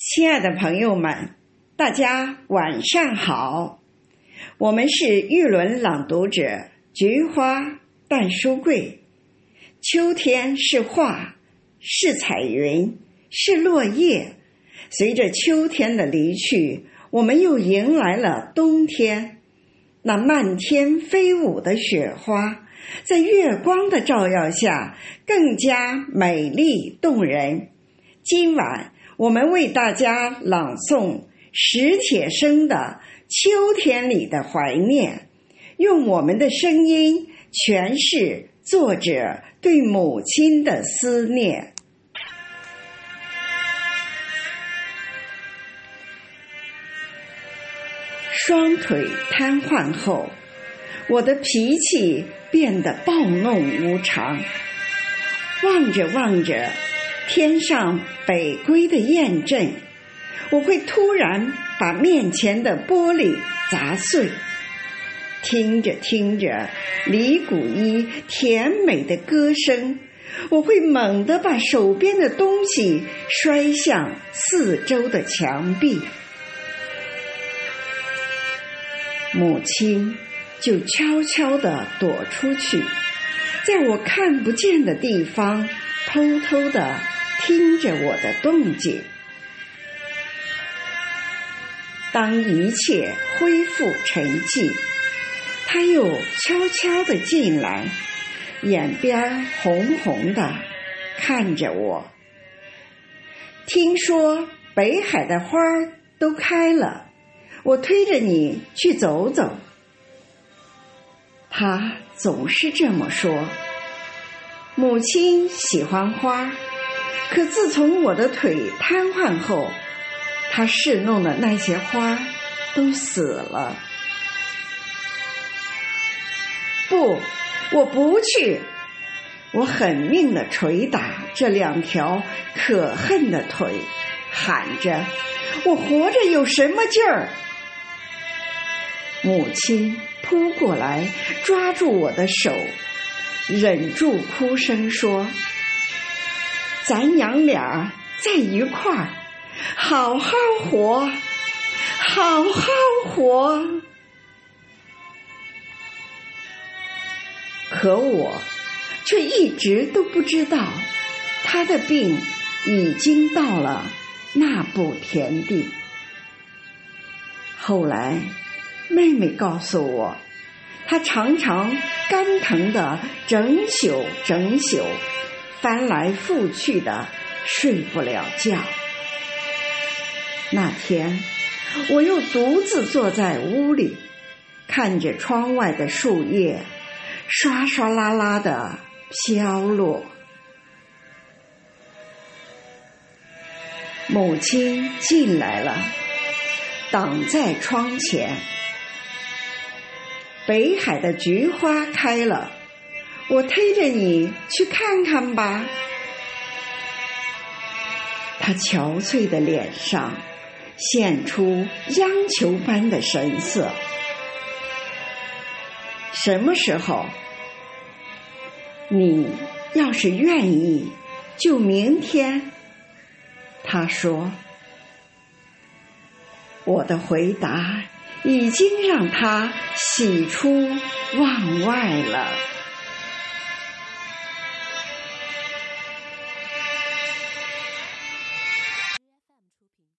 亲爱的朋友们，大家晚上好！我们是玉轮朗读者菊花淡书柜。秋天是画，是彩云，是落叶。随着秋天的离去，我们又迎来了冬天。那漫天飞舞的雪花，在月光的照耀下，更加美丽动人。今晚。我们为大家朗诵史铁生的《秋天里的怀念》，用我们的声音诠释作者对母亲的思念。双腿瘫痪后，我的脾气变得暴怒无常。望着望着。天上北归的雁阵，我会突然把面前的玻璃砸碎。听着听着李谷一甜美的歌声，我会猛地把手边的东西摔向四周的墙壁。母亲就悄悄地躲出去，在我看不见的地方偷偷地。听着我的动静，当一切恢复沉寂，他又悄悄的进来，眼边红红的看着我。听说北海的花都开了，我推着你去走走。他总是这么说。母亲喜欢花。可自从我的腿瘫痪后，他侍弄的那些花都死了。不，我不去！我狠命的捶打这两条可恨的腿，喊着：“我活着有什么劲儿？”母亲扑过来抓住我的手，忍住哭声说。咱娘俩在一块儿，好好活，好好活。可我却一直都不知道，他的病已经到了那步田地。后来，妹妹告诉我，他常常肝疼的整宿整宿。翻来覆去的睡不了觉。那天，我又独自坐在屋里，看着窗外的树叶刷刷啦啦的飘落。母亲进来了，挡在窗前。北海的菊花开了。我推着你去看看吧。他憔悴的脸上现出央求般的神色。什么时候？你要是愿意，就明天。他说。我的回答已经让他喜出望外了。